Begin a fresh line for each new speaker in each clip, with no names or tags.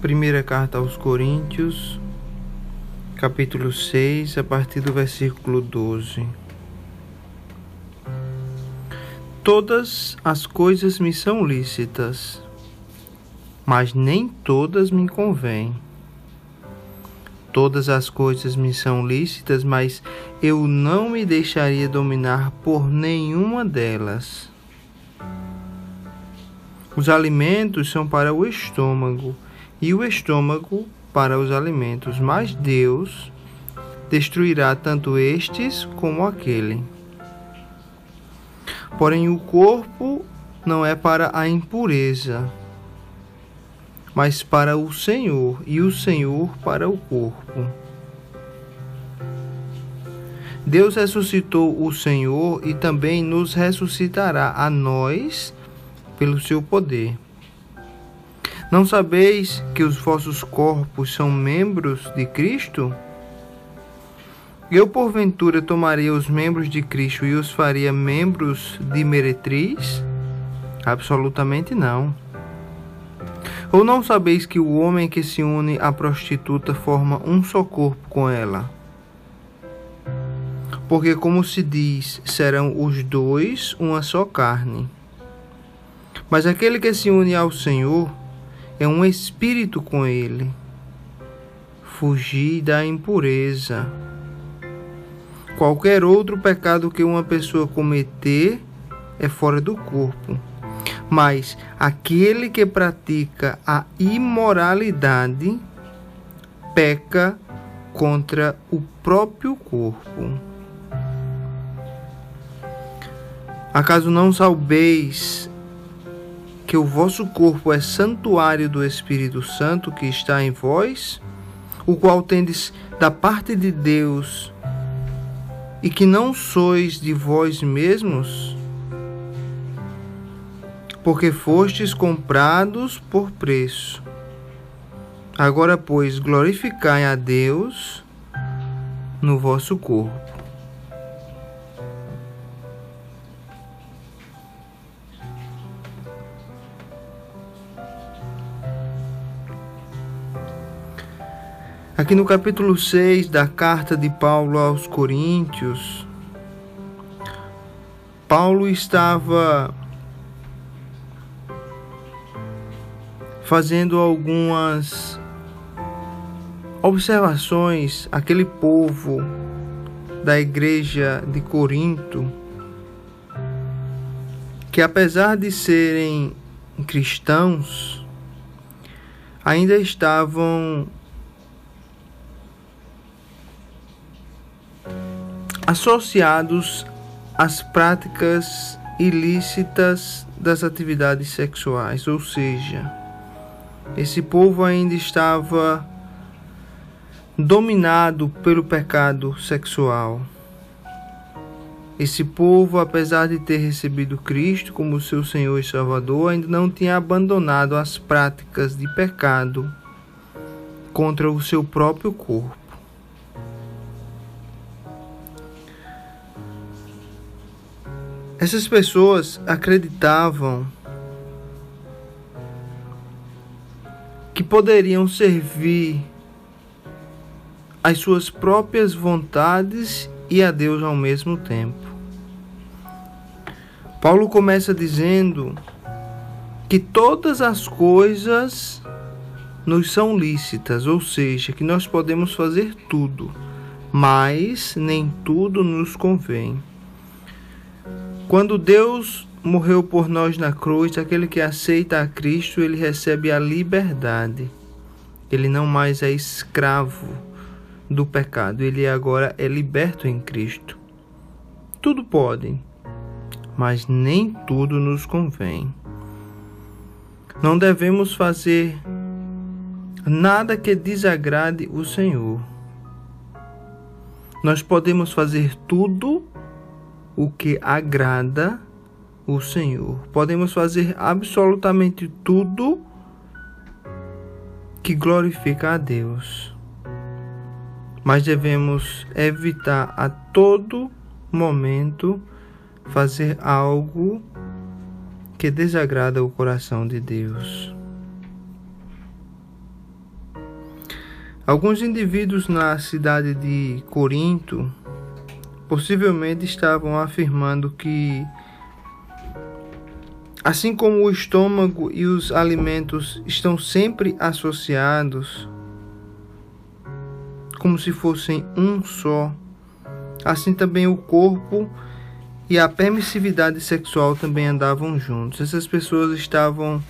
Primeira carta aos Coríntios, capítulo 6, a partir do versículo 12. Todas as coisas me são lícitas, mas nem todas me convêm. Todas as coisas me são lícitas, mas eu não me deixaria dominar por nenhuma delas. Os alimentos são para o estômago e o estômago para os alimentos, mas Deus destruirá tanto estes como aquele. Porém, o corpo não é para a impureza, mas para o Senhor, e o Senhor para o corpo. Deus ressuscitou o Senhor e também nos ressuscitará a nós pelo seu poder. Não sabeis que os vossos corpos são membros de Cristo? Eu, porventura, tomaria os membros de Cristo e os faria membros de meretriz? Absolutamente não. Ou não sabeis que o homem que se une à prostituta forma um só corpo com ela? Porque, como se diz, serão os dois uma só carne. Mas aquele que se une ao Senhor é um espírito com ele. Fugir da impureza. Qualquer outro pecado que uma pessoa cometer é fora do corpo. Mas aquele que pratica a imoralidade peca contra o próprio corpo. Acaso não sabeis que o vosso corpo é santuário do Espírito Santo que está em vós, o qual tendes da parte de Deus, e que não sois de vós mesmos, porque fostes comprados por preço. Agora, pois, glorificai a Deus no vosso corpo. Aqui no capítulo 6 da carta de Paulo aos Coríntios, Paulo estava fazendo algumas observações aquele povo da igreja de Corinto que apesar de serem cristãos ainda estavam associados às práticas ilícitas das atividades sexuais, ou seja, esse povo ainda estava dominado pelo pecado sexual. Esse povo, apesar de ter recebido Cristo como seu Senhor e Salvador, ainda não tinha abandonado as práticas de pecado contra o seu próprio corpo. Essas pessoas acreditavam que poderiam servir às suas próprias vontades e a Deus ao mesmo tempo. Paulo começa dizendo que todas as coisas nos são lícitas, ou seja, que nós podemos fazer tudo, mas nem tudo nos convém. Quando Deus morreu por nós na cruz, aquele que aceita a Cristo, ele recebe a liberdade. Ele não mais é escravo do pecado, ele agora é liberto em Cristo. Tudo pode, mas nem tudo nos convém. Não devemos fazer nada que desagrade o Senhor. Nós podemos fazer tudo o que agrada o Senhor. Podemos fazer absolutamente tudo que glorifica a Deus. Mas devemos evitar a todo momento fazer algo que desagrada o coração de Deus. Alguns indivíduos na cidade de Corinto possivelmente estavam afirmando que, assim como o estômago e os alimentos estão sempre associados, como se fossem um só, assim também o corpo e a permissividade sexual também andavam juntos. Essas pessoas estavam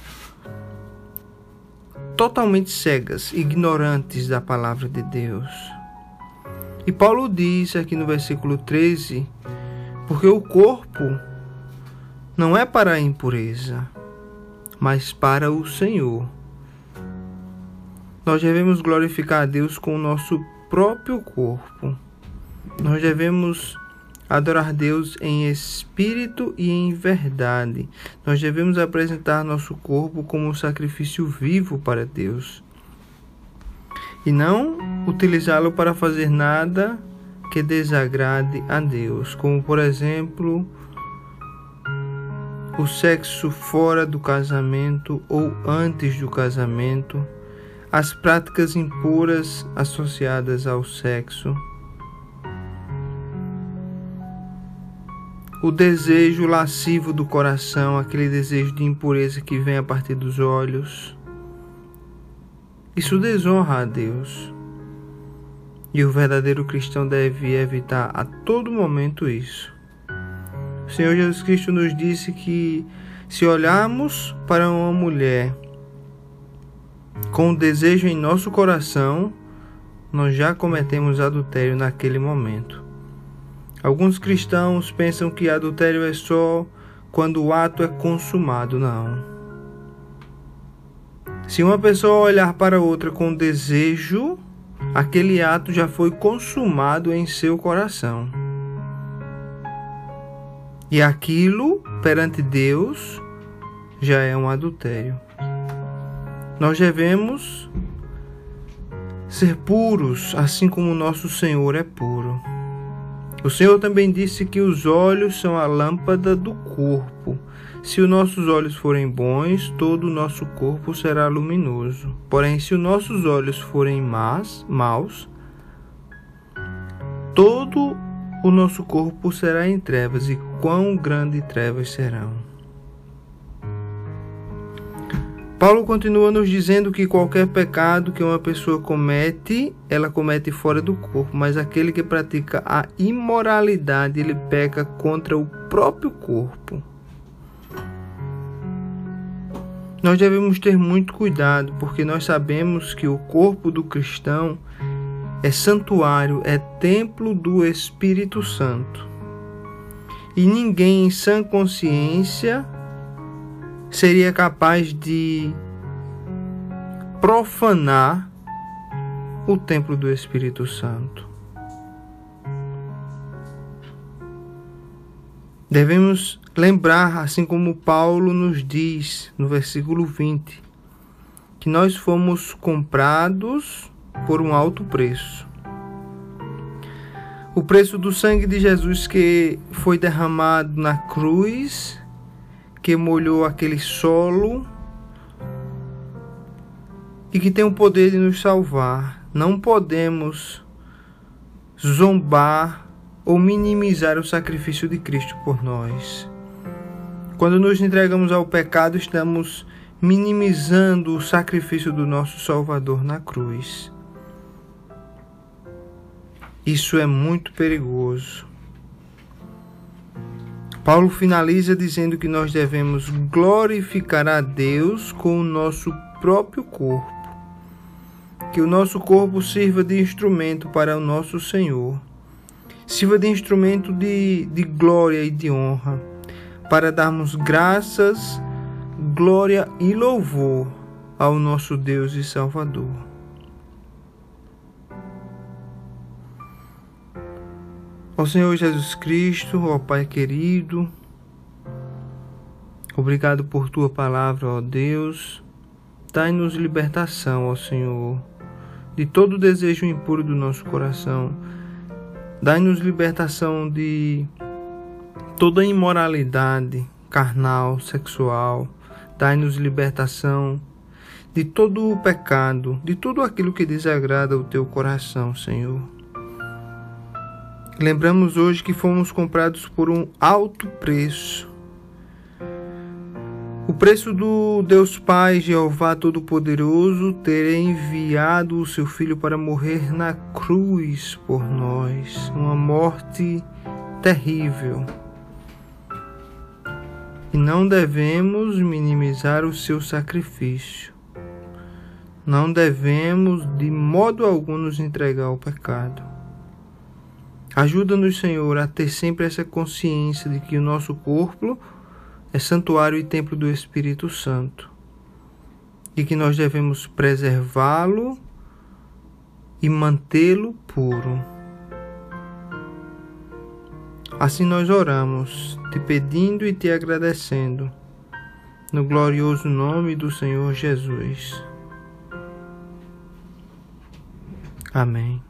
totalmente cegas, ignorantes da palavra de Deus. E Paulo diz aqui no versículo 13: porque o corpo não é para a impureza, mas para o Senhor. Nós devemos glorificar a Deus com o nosso próprio corpo. Nós devemos adorar Deus em espírito e em verdade. Nós devemos apresentar nosso corpo como um sacrifício vivo para Deus e não utilizá-lo para fazer nada que desagrade a Deus, como por exemplo o sexo fora do casamento ou antes do casamento, as práticas impuras associadas ao sexo o desejo lascivo do coração, aquele desejo de impureza que vem a partir dos olhos. Isso desonra a Deus. E o verdadeiro cristão deve evitar a todo momento isso. O Senhor Jesus Cristo nos disse que se olharmos para uma mulher com o desejo em nosso coração, nós já cometemos adultério naquele momento. Alguns cristãos pensam que adultério é só quando o ato é consumado. Não. Se uma pessoa olhar para outra com desejo, aquele ato já foi consumado em seu coração. E aquilo, perante Deus, já é um adultério. Nós devemos ser puros, assim como nosso Senhor é puro. O Senhor também disse que os olhos são a lâmpada do corpo. Se os nossos olhos forem bons, todo o nosso corpo será luminoso. Porém, se os nossos olhos forem más, maus, todo o nosso corpo será em trevas, e quão grandes trevas serão. Paulo continua nos dizendo que qualquer pecado que uma pessoa comete, ela comete fora do corpo, mas aquele que pratica a imoralidade, ele peca contra o próprio corpo. Nós devemos ter muito cuidado, porque nós sabemos que o corpo do cristão é santuário, é templo do Espírito Santo. E ninguém em sã consciência seria capaz de profanar o templo do Espírito Santo. Devemos lembrar, assim como Paulo nos diz no versículo 20, que nós fomos comprados por um alto preço. O preço do sangue de Jesus que foi derramado na cruz que molhou aquele solo e que tem o poder de nos salvar. Não podemos zombar ou minimizar o sacrifício de Cristo por nós. Quando nos entregamos ao pecado, estamos minimizando o sacrifício do nosso Salvador na cruz. Isso é muito perigoso. Paulo finaliza dizendo que nós devemos glorificar a Deus com o nosso próprio corpo. Que o nosso corpo sirva de instrumento para o nosso Senhor, sirva de instrumento de, de glória e de honra, para darmos graças, glória e louvor ao nosso Deus e Salvador. Ó Senhor Jesus Cristo, ó Pai querido, obrigado por tua palavra, ó Deus. Dai-nos libertação, ó Senhor, de todo desejo impuro do nosso coração. Dai-nos libertação de toda imoralidade carnal, sexual. Dai-nos libertação de todo o pecado, de tudo aquilo que desagrada o teu coração, Senhor. Lembramos hoje que fomos comprados por um alto preço. O preço do Deus Pai, Jeová Todo-Poderoso, ter enviado o seu Filho para morrer na cruz por nós, uma morte terrível. E não devemos minimizar o seu sacrifício. Não devemos de modo algum nos entregar ao pecado. Ajuda-nos, Senhor, a ter sempre essa consciência de que o nosso corpo é santuário e templo do Espírito Santo e que nós devemos preservá-lo e mantê-lo puro. Assim nós oramos, te pedindo e te agradecendo, no glorioso nome do Senhor Jesus. Amém.